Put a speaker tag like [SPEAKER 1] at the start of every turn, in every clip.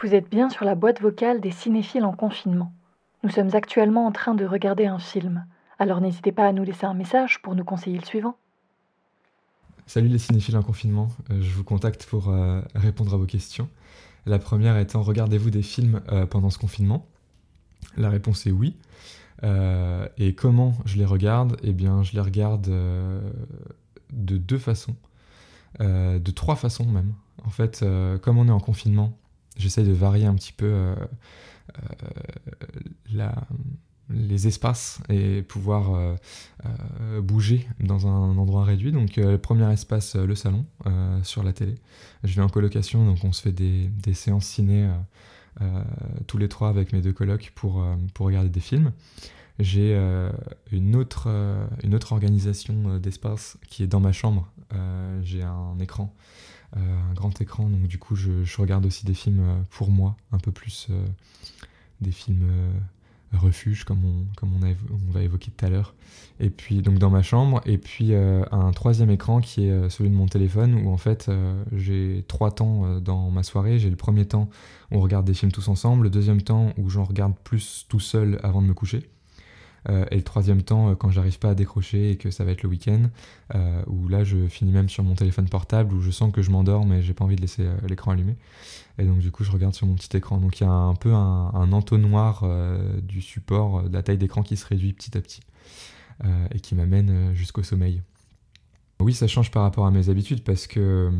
[SPEAKER 1] Vous êtes bien sur la boîte vocale des cinéphiles en confinement. Nous sommes actuellement en train de regarder un film, alors n'hésitez pas à nous laisser un message pour nous conseiller le suivant.
[SPEAKER 2] Salut les cinéphiles en confinement, euh, je vous contacte pour euh, répondre à vos questions. La première étant regardez-vous des films euh, pendant ce confinement? La réponse est oui. et comment je les regarde? Eh bien, je les regarde de deux façons, de trois façons même. En fait, comme on est en confinement, j'essaye de varier un petit peu la les espaces et pouvoir euh, euh, bouger dans un endroit réduit. Donc euh, le premier espace, le salon, sur la télé. Je vais en colocation, donc on se fait des, séances ciné tous les trois avec mes deux colocs pour, regarder des films. J'ai une autre organisation d'espace qui est dans ma chambre. J'ai un écran, un grand écran, donc du coup je, regarde aussi des films pour moi, un peu plus des films refuge, comme on, comme va évoquer tout à l'heure. Et puis, donc dans ma chambre, et puis euh, un troisième écran qui est euh, celui de mon téléphone, où en fait euh, j'ai trois temps dans ma soirée. J'ai le premier temps où on regarde des films tous ensemble, le deuxième temps où j'en regarde plus tout seul avant de me coucher. Euh, et le troisième temps, euh, quand j'arrive pas à décrocher et que ça va être le week-end, euh, où là je finis même sur mon téléphone portable, où je sens que je m'endors mais j'ai pas envie de laisser l'écran allumé. Et donc du coup je regarde sur mon petit écran. Donc il y a un peu un, entonnoir du support, de la taille d'écran qui se réduit petit à petit et qui m'amène jusqu'au sommeil. Oui, ça change par rapport à mes habitudes parce que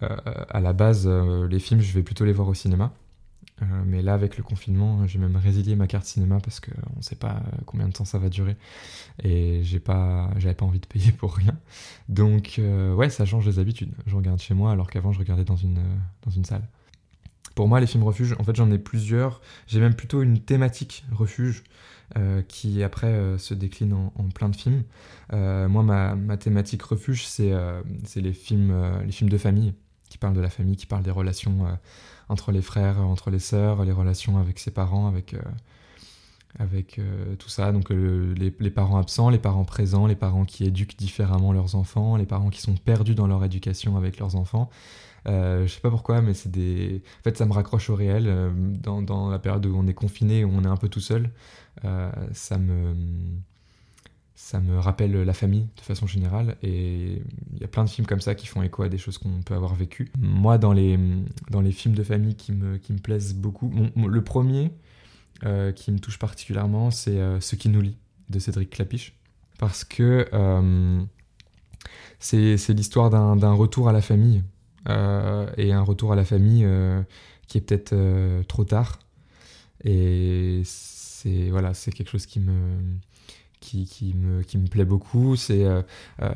[SPEAKER 2] à la base, les films, je vais plutôt les voir au cinéma. Euh, mais là, avec le confinement, j'ai même résilié ma carte cinéma parce qu'on ne sait pas combien de temps ça va durer. Et j'ai pas, j'avais pas envie de payer pour rien. Donc, euh, ouais, ça change les habitudes. Je regarde chez moi alors qu'avant, je regardais dans une, dans une salle. Pour moi, les films refuge, en fait, j'en ai plusieurs. J'ai même plutôt une thématique refuge euh, qui, après, se décline en, plein de films. moi, ma, ma, thématique refuge, c'est les, films, les films de famille qui parlent de la famille, qui parlent des relations entre les frères, entre les sœurs, les relations avec ses parents, avec, euh, avec euh, tout ça. Donc euh, les, les, parents absents, les parents présents, les parents qui éduquent différemment leurs enfants, les parents qui sont perdus dans leur éducation avec leurs enfants. je sais pas pourquoi, mais c'est des. En fait, ça me raccroche au réel. Dans, dans, la période où on est confiné, où on est un peu tout seul, ça me ça me rappelle la famille de façon générale et il y a plein de films comme ça qui font écho à des choses qu'on peut avoir vécues. Moi, dans les, dans les films de famille qui me, qui me plaisent beaucoup, le premier euh, qui me touche particulièrement, c'est euh, Ce qui nous lie de Cédric Clapiche parce que euh, c'est l'histoire d'un retour à la famille et un retour à la famille qui est peut-être trop tard et c'est voilà, c'est quelque chose qui me qui, me, plaît beaucoup. C'est euh, euh,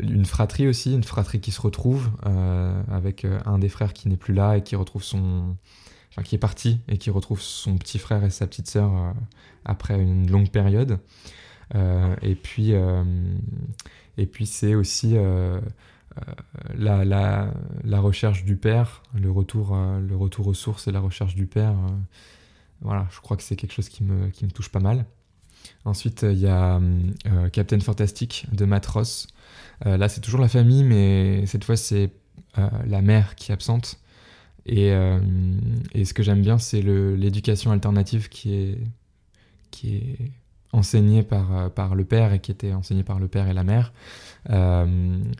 [SPEAKER 2] une fratrie aussi, une fratrie qui se retrouve euh, avec un des frères qui n'est plus là et qui retrouve son. Qui est parti et qui retrouve son petit frère et sa petite sœur après une longue période. et puis, et puis c'est aussi la, recherche du père, le retour, le retour aux sources et la recherche du père. voilà, je crois que c'est quelque chose qui me touche pas mal. Ensuite, il y a euh, Captain Fantastic de Matt Ross. Euh, là, c'est toujours la famille, mais cette fois, c'est euh, la mère qui est absente. Et, et ce que j'aime bien, c'est l'éducation alternative qui est, qui est enseignée par, par le père et qui était enseignée par le père et la mère.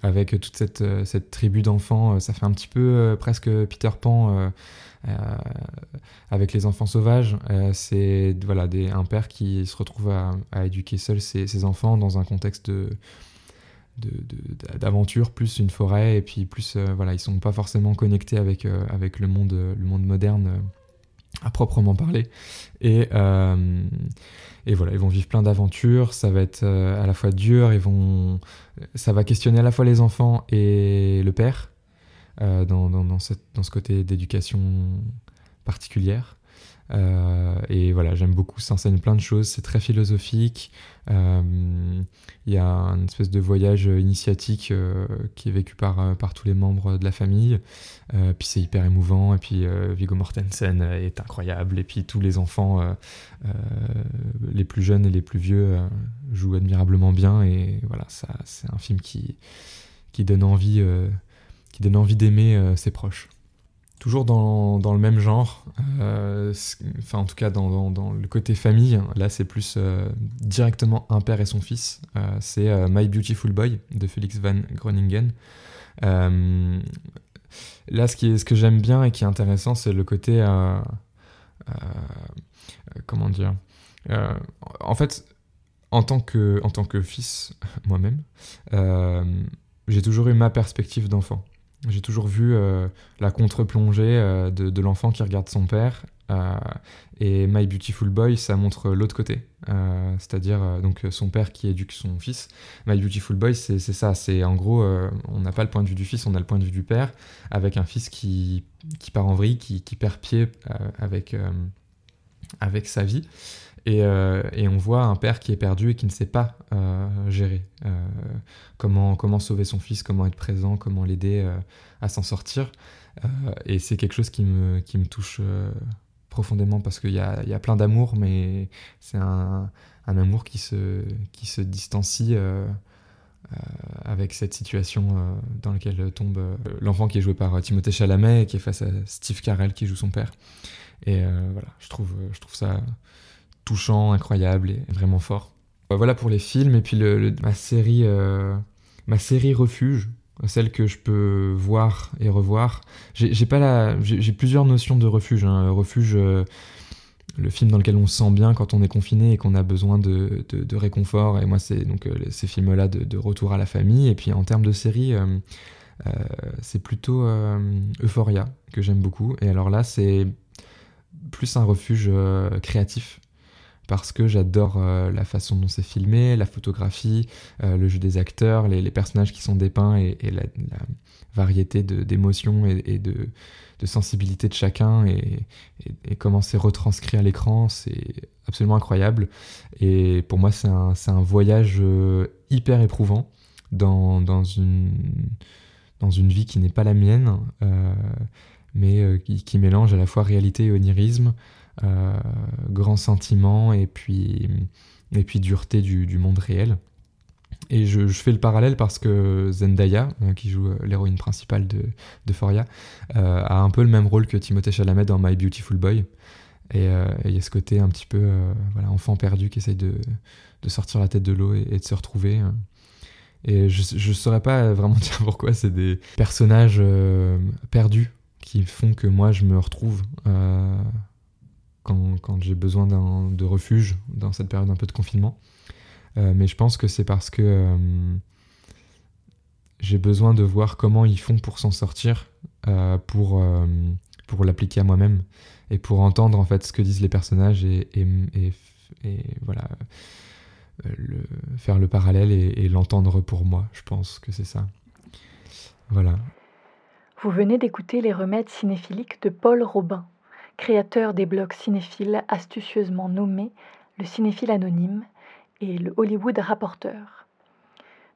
[SPEAKER 2] avec toute cette, cette tribu d'enfants, ça fait un petit peu presque Peter Pan euh, avec les enfants sauvages, euh, c'est voilà, un père qui se retrouve à, éduquer seul ses, enfants dans un contexte de, d'aventure plus une forêt. Et puis plus euh, voilà ils sont pas forcément connectés avec avec le monde le monde moderne à proprement parler et et voilà ils vont vivre plein d'aventures ça va être à la fois dur ils vont ça va questionner à la fois les enfants et le père euh, dans, dans, dans, cette, dans, ce côté d'éducation particulière. Euh, et voilà, j'aime beaucoup, ça enseigne plein de choses, c'est très philosophique. Euh, il y a une espèce de voyage initiatique qui est vécu par, par tous les membres de la famille. puis c'est hyper émouvant. Et puis Viggo Mortensen est incroyable. Et puis tous les enfants, les plus jeunes et les plus vieux, jouent admirablement bien. Et voilà, ça, c'est un film qui, qui donne envie qui donne envie d'aimer euh, ses proches. Toujours dans, dans, le même genre, enfin en tout cas dans, dans, le côté famille, là c'est plus directement un père et son fils, c'est My Beautiful Boy de Felix Van Groningen. là ce, qui est, ce que j'aime bien et qui est intéressant c'est le côté, comment dire, en fait en tant que, en tant que fils, moi-même, euh, j'ai toujours eu ma perspective d'enfant. J'ai toujours vu euh, la contre-plongée euh, de, l'enfant qui regarde son père. et My Beautiful Boy, ça montre l'autre côté. C'est-à-dire donc son père qui éduque son fils. My Beautiful Boy, c'est ça. C'est en gros, on n'a pas le point de vue du fils, on a le point de vue du père, avec un fils qui, qui part en vrille, qui, qui perd pied avec, avec sa vie. Euh, et, on voit un père qui est perdu et qui ne sait pas euh, gérer. Euh, comment, comment sauver son fils, comment être présent, comment l'aider à s'en sortir. et c'est quelque chose qui me, qui me touche profondément parce qu'il y a, y a, plein d'amour, mais c'est un, un, amour qui se, qui se distancie. avec cette situation dans laquelle tombe l'enfant qui est joué par Timothée Chalamet et qui est face à Steve Carell qui joue son père. Et voilà, je trouve, je trouve ça touchant, incroyable et vraiment fort. Euh, voilà pour les films et puis ma série, euh, ma série refuge, celle que je peux voir et revoir. J'ai pas j'ai plusieurs notions de refuge. Hein. Refuge, euh, le film dans lequel on se sent bien quand on est confiné et qu'on a besoin de, de, réconfort. Et moi, c'est donc ces films-là de, retour à la famille. Et puis en termes de série, c'est plutôt Euphoria que j'aime beaucoup. Et alors là, c'est plus un refuge créatif parce que j'adore euh, la façon dont c'est filmé, la photographie, euh, le jeu des acteurs, les, personnages qui sont dépeints et, la, variété d'émotions et, de, sensibilité de chacun et, comment c'est retranscrit à l'écran, c'est absolument incroyable. Et pour moi, c'est un, voyage euh, hyper éprouvant dans, une, vie qui n'est pas la mienne, mais qui, mélange à la fois réalité et onirisme. Euh, grands sentiments et puis, et puis dureté du, monde réel. Et je, fais le parallèle parce que Zendaya, euh, qui joue euh, l'héroïne principale de, de Foria, a un peu le même rôle que Timothée Chalamet dans My Beautiful Boy. Et il y a ce côté un petit peu voilà, enfant perdu qui essaye de, de, sortir la tête de l'eau et, de se retrouver. Et je ne saurais pas vraiment dire pourquoi c'est des personnages perdus qui font que moi je me retrouve quand, j'ai besoin de refuge dans cette période un peu de confinement. Euh, mais je pense que c'est parce que euh, j'ai besoin de voir comment ils font pour s'en sortir, euh, pour, pour l'appliquer à moi-même et pour entendre en fait ce que disent les personnages et, et, voilà le, faire le parallèle et l'entendre pour moi. Je pense que c'est ça. Voilà.
[SPEAKER 1] Vous venez d'écouter les remèdes cinéphiliques de Paul Robin créateur des blogs cinéphiles astucieusement nommés le cinéphile anonyme et le Hollywood rapporteur.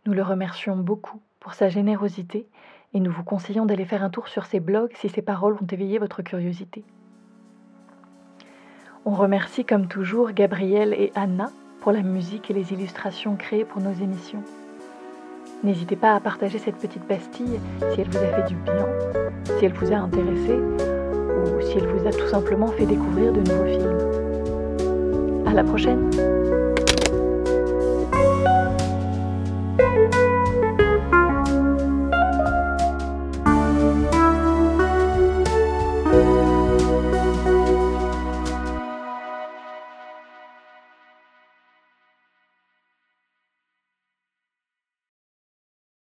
[SPEAKER 1] Nous le remercions beaucoup pour sa générosité et nous vous conseillons d'aller faire un tour sur ses blogs si ses paroles ont éveillé votre curiosité. On remercie comme toujours Gabriel et Anna pour la musique et les illustrations créées pour nos émissions. N'hésitez pas à partager cette petite pastille si elle vous a fait du bien, si elle vous a intéressé ou si elle vous a tout simplement fait découvrir de nouveaux films. À la prochaine!